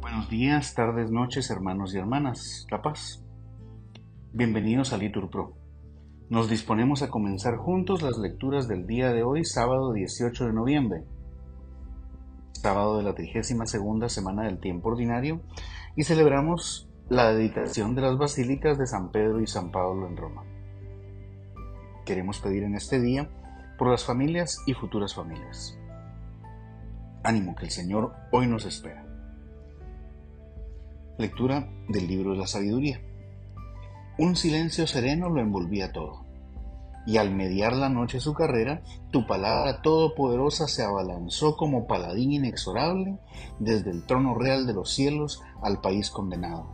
Buenos días, tardes, noches, hermanos y hermanas, La Paz. Bienvenidos a Litur Pro. Nos disponemos a comenzar juntos las lecturas del día de hoy, sábado 18 de noviembre, sábado de la 32 semana del tiempo ordinario, y celebramos la dedicación de las basílicas de San Pedro y San Pablo en Roma. Queremos pedir en este día por las familias y futuras familias. Ánimo que el Señor hoy nos espera. Lectura del libro de la sabiduría. Un silencio sereno lo envolvía todo, y al mediar la noche su carrera, tu palabra todopoderosa se abalanzó como paladín inexorable desde el trono real de los cielos al país condenado.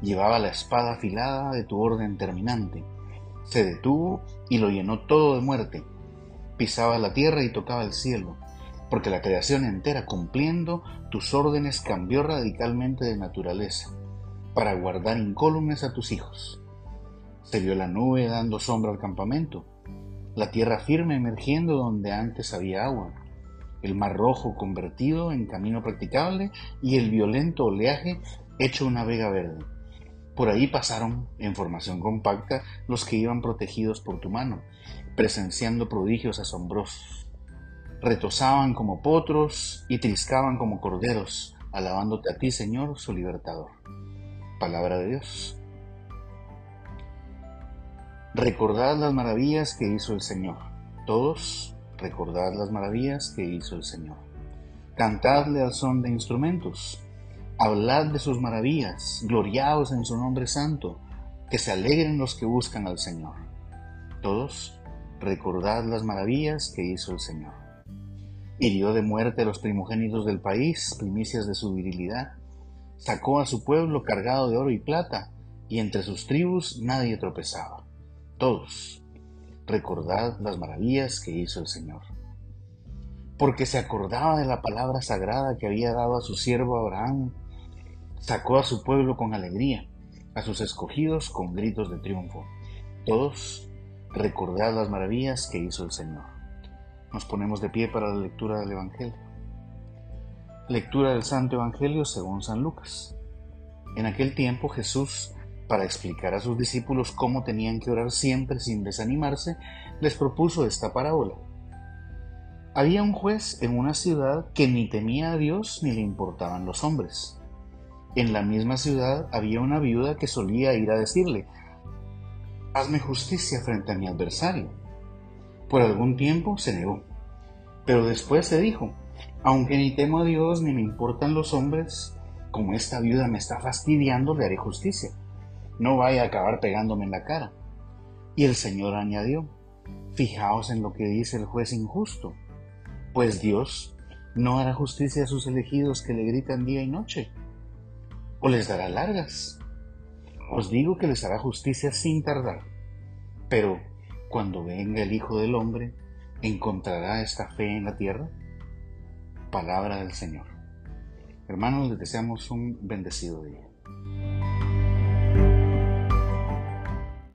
Llevaba la espada afilada de tu orden terminante. Se detuvo y lo llenó todo de muerte. Pisaba la tierra y tocaba el cielo porque la creación entera cumpliendo tus órdenes cambió radicalmente de naturaleza, para guardar incólumes a tus hijos. Se vio la nube dando sombra al campamento, la tierra firme emergiendo donde antes había agua, el mar rojo convertido en camino practicable y el violento oleaje hecho una vega verde. Por ahí pasaron, en formación compacta, los que iban protegidos por tu mano, presenciando prodigios asombrosos retozaban como potros y triscaban como corderos, alabándote a ti, Señor, su libertador. Palabra de Dios. Recordad las maravillas que hizo el Señor. Todos, recordad las maravillas que hizo el Señor. Cantadle al son de instrumentos. Hablad de sus maravillas, gloriados en su nombre santo, que se alegren los que buscan al Señor. Todos, recordad las maravillas que hizo el Señor. Hirió de muerte a los primogénitos del país, primicias de su virilidad. Sacó a su pueblo cargado de oro y plata, y entre sus tribus nadie tropezaba. Todos, recordad las maravillas que hizo el Señor. Porque se acordaba de la palabra sagrada que había dado a su siervo Abraham, sacó a su pueblo con alegría, a sus escogidos con gritos de triunfo. Todos, recordad las maravillas que hizo el Señor. Nos ponemos de pie para la lectura del Evangelio. Lectura del Santo Evangelio según San Lucas. En aquel tiempo Jesús, para explicar a sus discípulos cómo tenían que orar siempre sin desanimarse, les propuso esta parábola. Había un juez en una ciudad que ni temía a Dios ni le importaban los hombres. En la misma ciudad había una viuda que solía ir a decirle, Hazme justicia frente a mi adversario. Por algún tiempo se negó, pero después se dijo, aunque ni temo a Dios ni me importan los hombres, como esta viuda me está fastidiando, le haré justicia. No vaya a acabar pegándome en la cara. Y el Señor añadió, fijaos en lo que dice el juez injusto, pues Dios no hará justicia a sus elegidos que le gritan día y noche, o les dará largas. Os digo que les hará justicia sin tardar. Pero cuando venga el Hijo del Hombre, ¿encontrará esta fe en la tierra? Palabra del Señor. Hermanos, les deseamos un bendecido día.